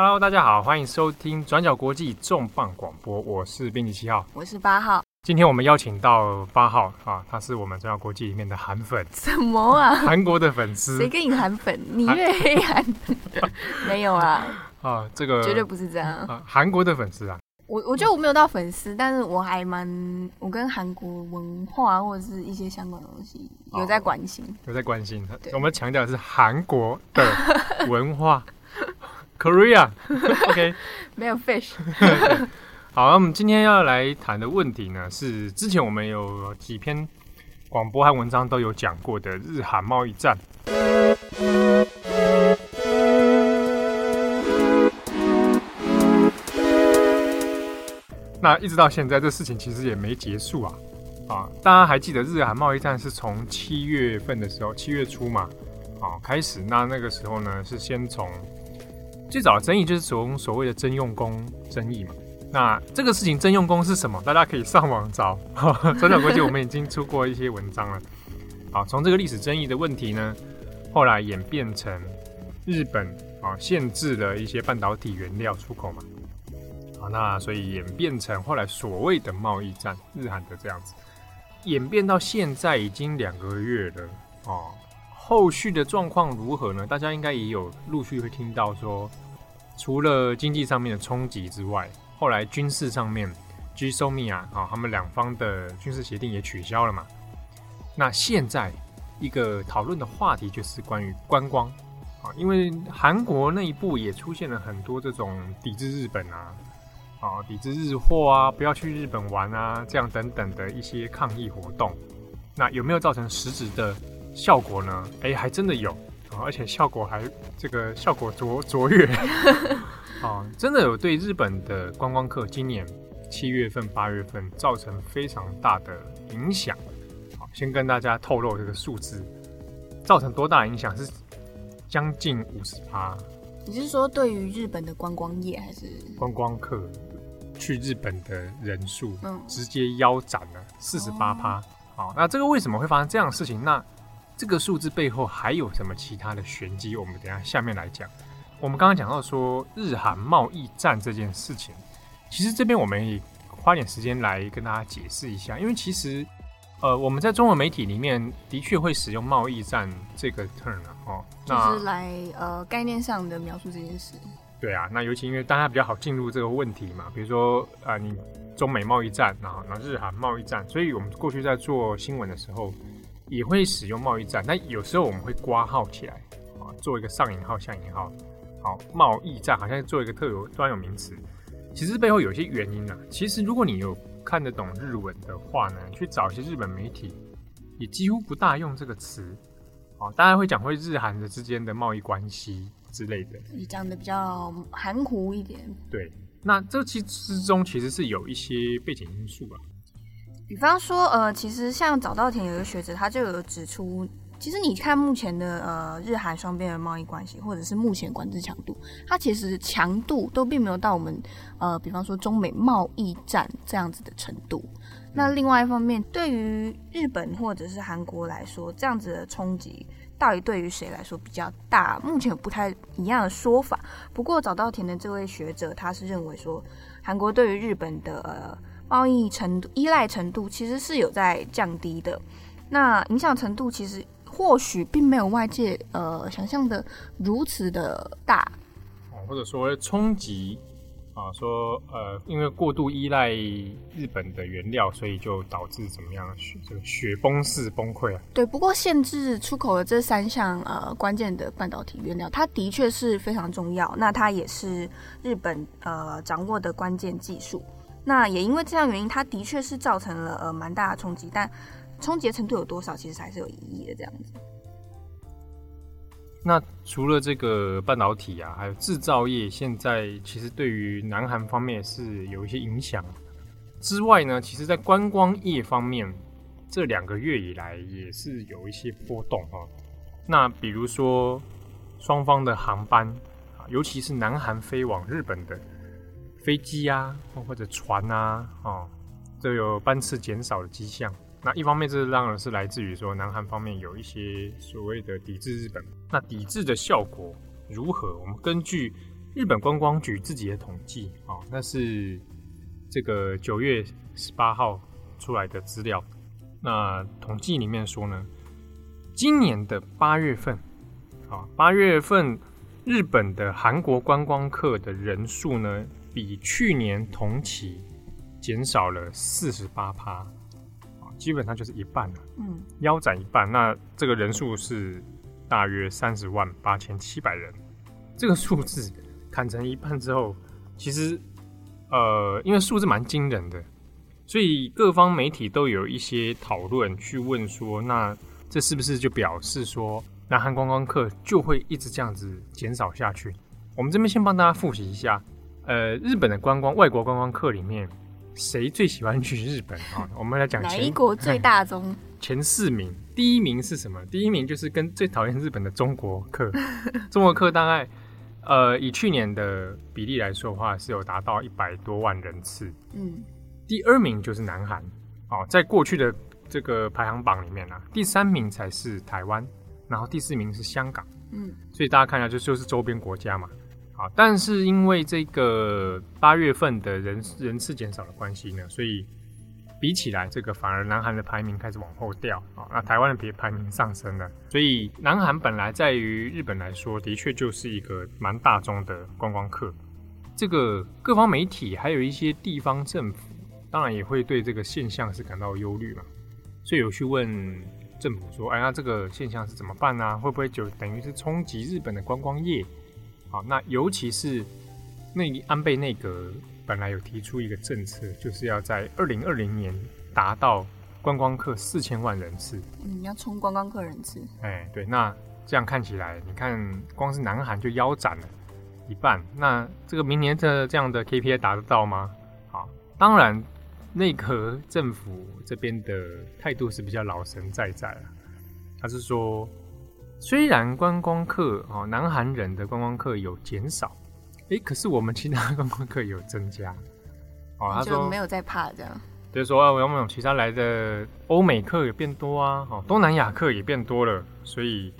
Hello，大家好，欢迎收听转角国际重磅广播，我是编辑七号，我是八号。今天我们邀请到八号啊，他是我们转角国际里面的韩粉。什么啊？韩国的粉丝？谁跟你韩粉？你越黑韩？没有啊。啊，这个绝对不是这样。啊，韩国的粉丝啊。我我觉得我没有到粉丝，但是我还蛮我跟韩国文化或者是一些相关的东西有在关心，哦、有在关心。我们强调的是韩国的文化，Korea，OK，没有 fish。好，那我们今天要来谈的问题呢，是之前我们有几篇广播和文章都有讲过的日韩贸易战。那一直到现在，这事情其实也没结束啊！啊，大家还记得日韩贸易战是从七月份的时候，七月初嘛，啊开始。那那个时候呢，是先从最早的争议就是从所谓的征用工争议嘛。那这个事情征用工是什么？大家可以上网找。真的估计我们已经出过一些文章了。好，从这个历史争议的问题呢，后来演变成日本啊限制了一些半导体原料出口嘛。好，那所以演变成后来所谓的贸易战，日韩的这样子，演变到现在已经两个月了哦。后续的状况如何呢？大家应该也有陆续会听到说，除了经济上面的冲击之外，后来军事上面，GSOMIA 啊，他们两方的军事协定也取消了嘛。那现在一个讨论的话题就是关于观光啊，因为韩国内部也出现了很多这种抵制日本啊。啊，抵制日货啊，不要去日本玩啊，这样等等的一些抗议活动，那有没有造成实质的效果呢？哎、欸，还真的有啊，而且效果还这个效果卓卓越啊，真的有对日本的观光客今年七月份、八月份造成非常大的影响。好，先跟大家透露这个数字，造成多大影响？是将近五十趴。你是说对于日本的观光业，还是观光客？去日本的人数，嗯，直接腰斩了四十八趴。好，那这个为什么会发生这样的事情？那这个数字背后还有什么其他的玄机？我们等一下下面来讲。我们刚刚讲到说日韩贸易战这件事情，其实这边我们也花点时间来跟大家解释一下，因为其实呃我们在中文媒体里面的确会使用贸易战这个 term 哦，就是来呃概念上的描述这件事。对啊，那尤其因为大家比较好进入这个问题嘛，比如说啊、呃，你中美贸易战，然后那日韩贸易战，所以我们过去在做新闻的时候也会使用贸易战，那有时候我们会挂号起来啊，做一个上引号、下引号，好，贸易战好像做一个特有专有名词，其实背后有一些原因啊。其实如果你有看得懂日文的话呢，去找一些日本媒体，也几乎不大用这个词，啊，大家会讲会日韩的之间的贸易关系。之类的，你讲的比较含糊一点。对，那这其之中其实是有一些背景因素啊。比方说，呃，其实像早稻田有一个学者，他就有指出，其实你看目前的呃日韩双边的贸易关系，或者是目前管制强度，它其实强度都并没有到我们呃，比方说中美贸易战这样子的程度。那另外一方面，对于日本或者是韩国来说，这样子的冲击。到底对于谁来说比较大？目前有不太一样的说法。不过早稻田的这位学者，他是认为说，韩国对于日本的呃贸易程度依赖程度其实是有在降低的。那影响程度其实或许并没有外界呃想象的如此的大，或者说冲击。啊，说呃，因为过度依赖日本的原料，所以就导致怎么样雪这个雪崩式崩溃啊？对，不过限制出口的这三项呃关键的半导体原料，它的确是非常重要。那它也是日本呃掌握的关键技术。那也因为这样原因，它的确是造成了呃蛮大的冲击，但冲击程度有多少，其实还是有疑义的这样子。那除了这个半导体啊，还有制造业，现在其实对于南韩方面是有一些影响之外呢，其实在观光业方面，这两个月以来也是有一些波动哈。那比如说双方的航班啊，尤其是南韩飞往日本的飞机啊，或者船啊，哦，都有班次减少的迹象。那一方面，这当然是来自于说南韩方面有一些所谓的抵制日本。那抵制的效果如何？我们根据日本观光局自己的统计啊，那是这个九月十八号出来的资料。那统计里面说呢，今年的八月份啊，八月份日本的韩国观光客的人数呢，比去年同期减少了四十八趴。基本上就是一半了，嗯，腰斩一半。那这个人数是大约三十万八千七百人，这个数字砍成一半之后，其实呃，因为数字蛮惊人的，所以各方媒体都有一些讨论，去问说，那这是不是就表示说，南韩观光客就会一直这样子减少下去？我们这边先帮大家复习一下，呃，日本的观光外国观光客里面。谁最喜欢去日本啊？我们来讲哪一国最大宗？前四名，第一名是什么？第一名就是跟最讨厌日本的中国客。中国客大概呃，以去年的比例来说的话，是有达到一百多万人次。嗯，第二名就是南韩哦，在过去的这个排行榜里面呢、啊，第三名才是台湾，然后第四名是香港。嗯，所以大家看一下，就就是周边国家嘛。啊，但是因为这个八月份的人人次减少的关系呢，所以比起来，这个反而南韩的排名开始往后掉啊。那台湾的别排名上升了，所以南韩本来在于日本来说，的确就是一个蛮大众的观光客。这个各方媒体还有一些地方政府，当然也会对这个现象是感到忧虑嘛，所以有去问政府说：“哎呀，这个现象是怎么办呢？会不会就等于是冲击日本的观光业？”好，那尤其是内安倍内阁本来有提出一个政策，就是要在二零二零年达到观光客四千万人次。嗯，要冲观光客人次。哎，对，那这样看起来，你看光是南韩就腰斩了一半。那这个明年的这样的 KPI 达得到吗？好，当然内阁政府这边的态度是比较老神在在了，他是说。虽然观光客哦，南韩人的观光客有减少，诶，可是我们其他观光客有增加哦。他说没有在怕这样，就是说啊，我们其他来的欧美客也变多啊，哦，东南亚客也变多了，所以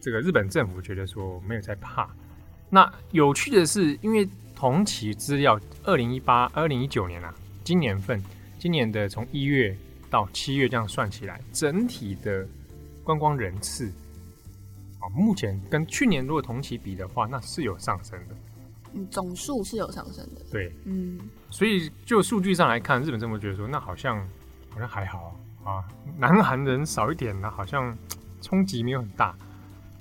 这个日本政府觉得说没有在怕。那有趣的是，因为同期资料，二零一八、二零一九年啊，今年份，今年的从一月到七月这样算起来，整体的观光人次。目前跟去年如果同期比的话，那是有上升的。嗯，总数是有上升的。对，嗯，所以就数据上来看，日本政府觉得说，那好像好像还好啊，南韩人少一点，那好像冲击没有很大。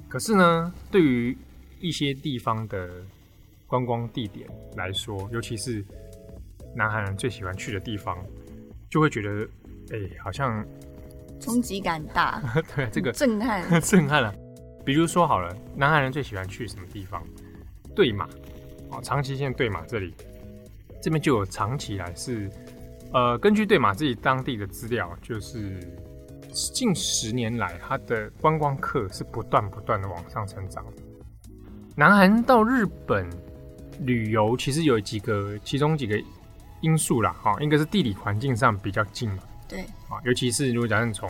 可是呢，对于一些地方的观光地点来说，尤其是南韩人最喜欢去的地方，就会觉得，哎、欸，好像冲击感大。对，这个震撼，震撼了。比如说好了，南韩人最喜欢去什么地方？对马哦，长崎县对马这里，这边就有长期以来是，呃，根据对马自己当地的资料，就是近十年来，它的观光客是不断不断的往上成长。南韩到日本旅游，其实有几个，其中几个因素啦，哈，应该是地理环境上比较近嘛，对，啊，尤其是如果假设从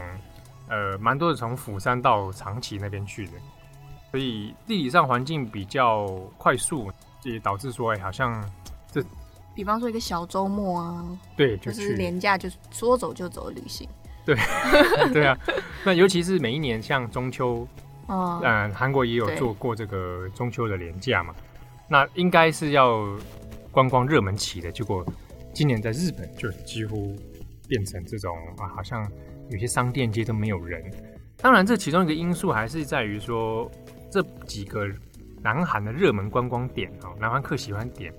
呃，蛮多的从釜山到长崎那边去的，所以地理上环境比较快速，也导致说，哎，好像这，比方说一个小周末啊，对，就，就是廉价就是说走就走的旅行，对，对啊，那尤其是每一年像中秋，嗯，呃、韩国也有做过这个中秋的廉价嘛，那应该是要观光热门期的，结果今年在日本就几乎变成这种啊，好像。有些商店街都没有人，当然这其中一个因素还是在于说，这几个南韩的热门观光点啊，南韩客喜欢点，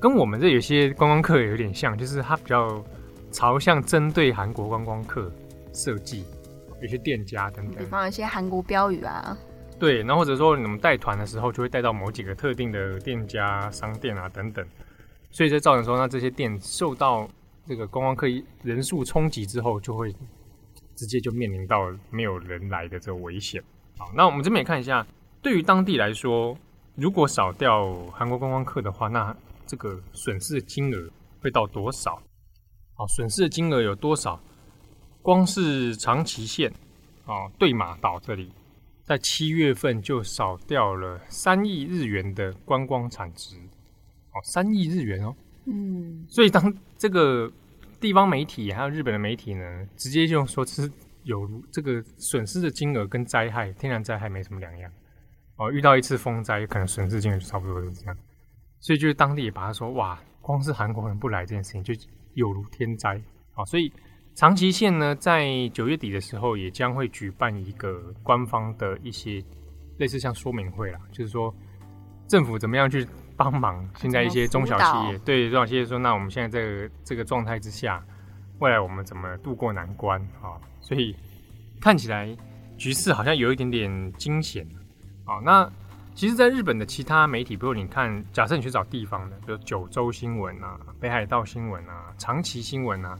跟我们这有些观光客有点像，就是它比较朝向针对韩国观光客设计，有些店家等等，比方一些韩国标语啊，对，然后或者说你们带团的时候就会带到某几个特定的店家、商店啊等等，所以这造成说，那这些店受到。这个观光客人数冲击之后，就会直接就面临到没有人来的这个危险。好，那我们这边也看一下，对于当地来说，如果少掉韩国观光客的话，那这个损失的金额会到多少？好，损失的金额有多少？光是长崎县啊，对马岛这里在七月份就少掉了三亿日元的观光产值。哦，三亿日元哦。嗯。所以当这个地方媒体还有日本的媒体呢，直接就说是有这个损失的金额跟灾害天然灾害没什么两样。哦，遇到一次风灾，可能损失金额就差不多就是这样。所以就是当地也把它说，哇，光是韩国人不来这件事情就有如天灾。好，所以长崎县呢，在九月底的时候也将会举办一个官方的一些类似像说明会啦，就是说政府怎么样去帮忙现在一些中小企业，对中小企业说，那我们现在这个这个状态之下，未来我们怎么度过难关啊？所以看起来局势好像有一点点惊险。啊，那其实，在日本的其他媒体，比如你看，假设你去找地方的，比如九州新闻啊、北海道新闻啊、长崎新闻啊，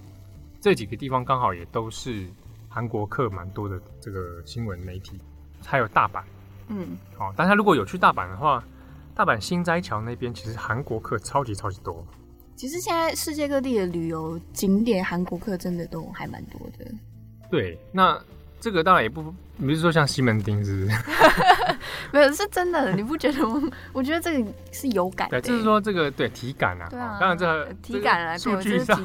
这几个地方刚好也都是韩国客蛮多的这个新闻媒体，还有大阪，嗯，好，大家如果有去大阪的话，大阪新斋桥那边其实韩国客超级超级多。其实现在世界各地的旅游景点，韩国客真的都还蛮多的。对，那。这个当然也不，你不是说像西门町是不是？没有，是真的。你不觉得吗？我觉得这个是有感的。对，就是说这个对体感啊。对啊。当然这个体感啊，数据上。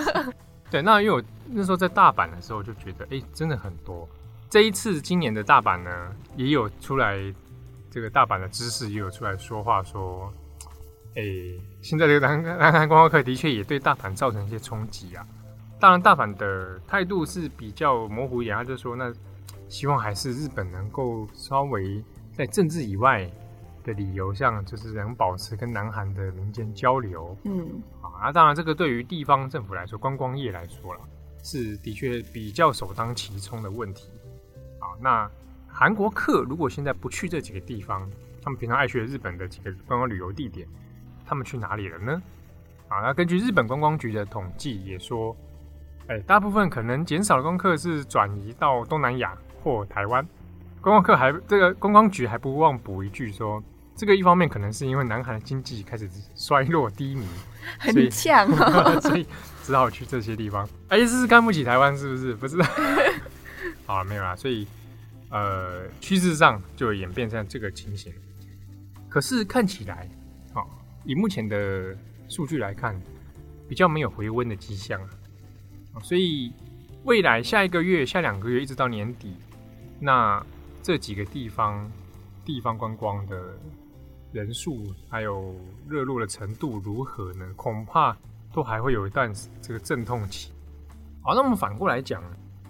对，那因为我那时候在大阪的时候就觉得，哎，真的很多。这一次今年的大阪呢，也有出来这个大阪的知识也有出来说话说，哎，现在这个南南韩观光客的确也对大阪造成一些冲击啊。当然，大阪的态度是比较模糊一点，他就说：“那希望还是日本能够稍微在政治以外的理由上，就是能保持跟南韩的民间交流。”嗯，啊，那当然，这个对于地方政府来说，观光业来说了，是的确比较首当其冲的问题。啊，那韩国客如果现在不去这几个地方，他们平常爱去的日本的几个观光旅游地点，他们去哪里了呢？啊，那根据日本观光局的统计也说。哎，大部分可能减少的观光客是转移到东南亚或台湾。观光客还这个观光局还不忘补一句说，这个一方面可能是因为南韩的经济开始衰落低迷，很呛哦，所以只好去这些地方。哎，这是看不起台湾是不是？不是，好，没有啦。所以呃，趋势上就演变成这个情形。可是看起来，啊，以目前的数据来看，比较没有回温的迹象。所以，未来下一个月、下两个月，一直到年底，那这几个地方地方观光的人数还有热络的程度如何呢？恐怕都还会有一段这个阵痛期。好，那我们反过来讲，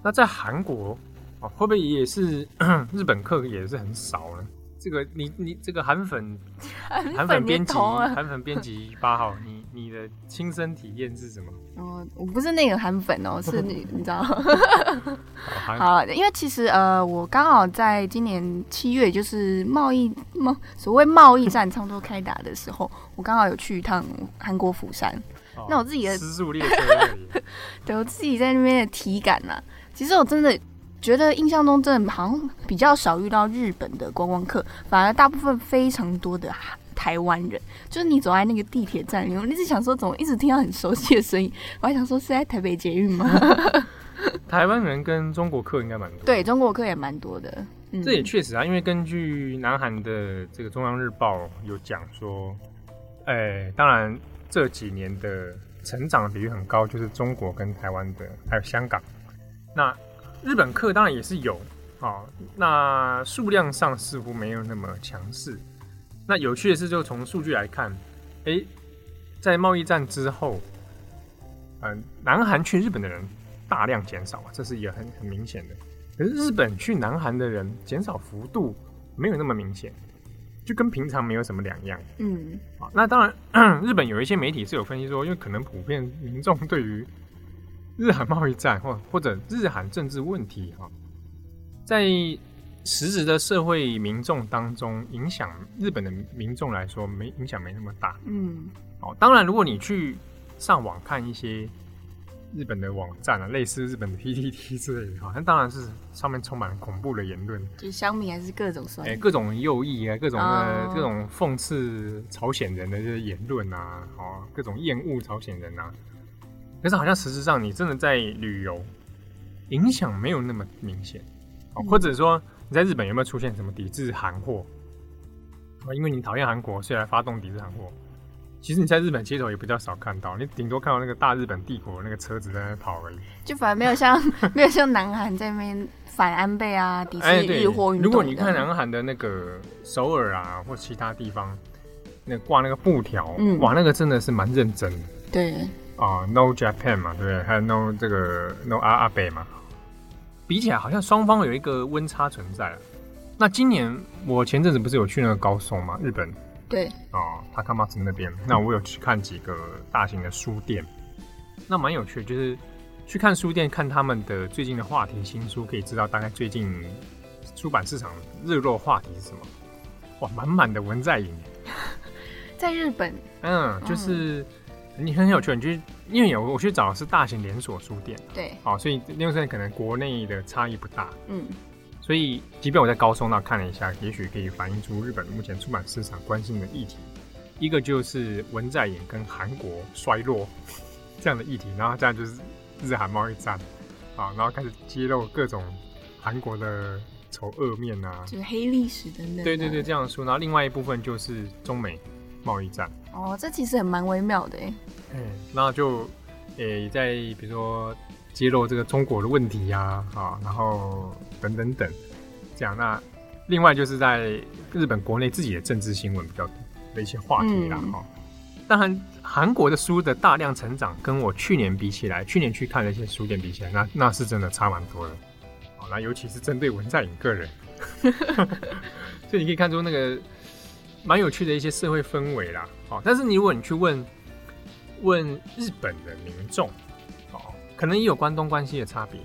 那在韩国啊，会不会也是 日本客也是很少呢？这个你你这个韩粉韩粉编辑韩粉编辑八号，你你的亲身体验是什么？哦，我不是那个韩粉哦，是你 你知道？好，因为其实呃，我刚好在今年七月，就是贸易贸所谓贸易战差不多开打的时候，我刚好有去一趟韩国釜山。哦、那我自己的，对，我自己在那边的体感呐、啊，其实我真的。觉得印象中真的好像比较少遇到日本的观光客，反而大部分非常多的台湾人。就是你走在那个地铁站里，我一直想说，怎么一直听到很熟悉的声音？我还想说是在台北捷运吗？台湾人跟中国客应该蛮多，对，中国客也蛮多的。嗯、这也确实啊，因为根据南韩的这个中央日报有讲说，哎，当然这几年的成长比率很高，就是中国跟台湾的，还有香港。那日本客当然也是有，啊，那数量上似乎没有那么强势。那有趣的是，就从数据来看，诶、欸，在贸易战之后，嗯、呃，南韩去日本的人大量减少啊，这是一个很很明显的。可是日本去南韩的人减少幅度没有那么明显，就跟平常没有什么两样。嗯，好，那当然，日本有一些媒体是有分析说，因为可能普遍民众对于日韩贸易战或或者日韩政治问题哈，在实质的社会民众当中，影响日本的民众来说，没影响没那么大。嗯，哦，当然，如果你去上网看一些日本的网站啊，类似日本的 PTT 之类的，好像当然是上面充满了恐怖的言论，就乡民还是各种说，哎，各种右翼啊，各种的各种讽刺朝鲜人的这些言论啊，哦，各种厌恶朝鲜人啊。可是好像实质上，你真的在旅游，影响没有那么明显，或者说你在日本有没有出现什么抵制韩货？啊，因为你讨厌韩国，所以来发动抵制韩货。其实你在日本街头也比较少看到，你顶多看到那个大日本帝国那个车子在那跑而已。就反而没有像 没有像南韩在那边反安倍啊，抵制日货运动。如果你看南韩的那个首尔啊，或其他地方，那挂那个布条，嗯，哇，那个真的是蛮认真的。对。啊、uh,，No Japan 嘛，对不对？还有 No 这个 No 阿阿北嘛，比起来好像双方有一个温差存在。那今年我前阵子不是有去那个高松嘛，日本。对哦，他看马兹那边，那我有去看几个大型的书店，那蛮有趣的，就是去看书店，看他们的最近的话题新书，可以知道大概最近出版市场热络话题是什么。哇，满满的文在寅，在日本，嗯，就是你很有趣，你去因为有我去找的是大型连锁书店，对，好，所以那个可能国内的差异不大，嗯。所以，即便我在高松那看了一下，也许可以反映出日本目前出版市场关心的议题。一个就是文在寅跟韩国衰落 这样的议题，然后这样就是日韩贸易战啊，然后开始揭露各种韩国的丑恶面啊，就是黑历史等等。对对对，这样说。然后另外一部分就是中美贸易战。哦，这其实很蛮微妙的哎。嗯，那就诶、欸，在比如说。揭露这个中国的问题呀，啊，然后等等等，这样。那另外就是在日本国内自己的政治新闻比较多的一些话题啦，哈、嗯。当然，韩国的书的大量成长，跟我去年比起来，去年去看的一些书店比起来，那那是真的差蛮多的。好，那尤其是针对文在寅个人，所以你可以看出那个蛮有趣的一些社会氛围啦。哦，但是你如果你去问问日本的民众。哦可能也有关东关西的差别，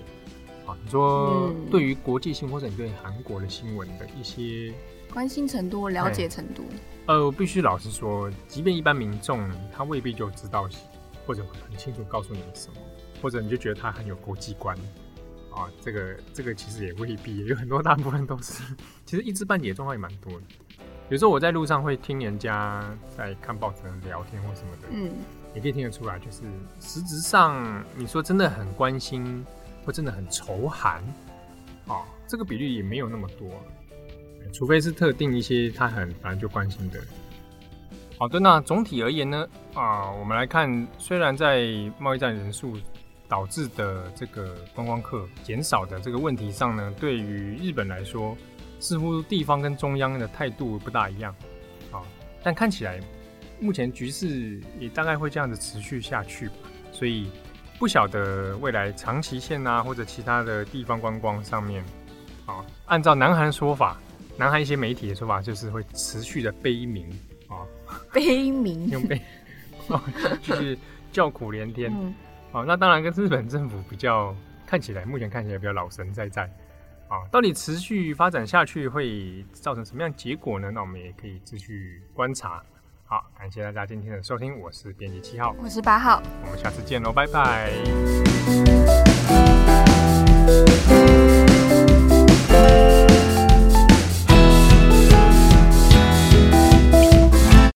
啊，你说对于国际性或者你对韩国的新闻的一些关心程度、了解程度，呃，我必须老实说，即便一般民众他未必就知道，或者很清楚告诉你什么，或者你就觉得他很有国际观，啊，这个这个其实也未必，有很多大部分都是，其实一知半解状况也蛮多的。有时候我在路上会听人家在看报纸聊天或什么的，嗯。也可以听得出来，就是实质上你说真的很关心，或真的很仇韩，哦，这个比率也没有那么多，除非是特定一些他很反正就关心的。好的，那总体而言呢，啊，我们来看，虽然在贸易战人数导致的这个观光客减少的这个问题上呢，对于日本来说，似乎地方跟中央的态度不大一样，啊，但看起来。目前局势也大概会这样子持续下去吧，所以不晓得未来长崎县啊或者其他的地方观光上面，啊，按照南韩说法，南韩一些媒体的说法就是会持续的悲鸣啊，悲鸣 用悲，就是叫苦连天，嗯，啊，那当然跟日本政府比较看起来，目前看起来比较老神在在，啊，到底持续发展下去会造成什么样结果呢？那我们也可以继续观察。好，感谢大家今天的收听，我是编辑七号，我是八号，我们下次见喽，拜拜。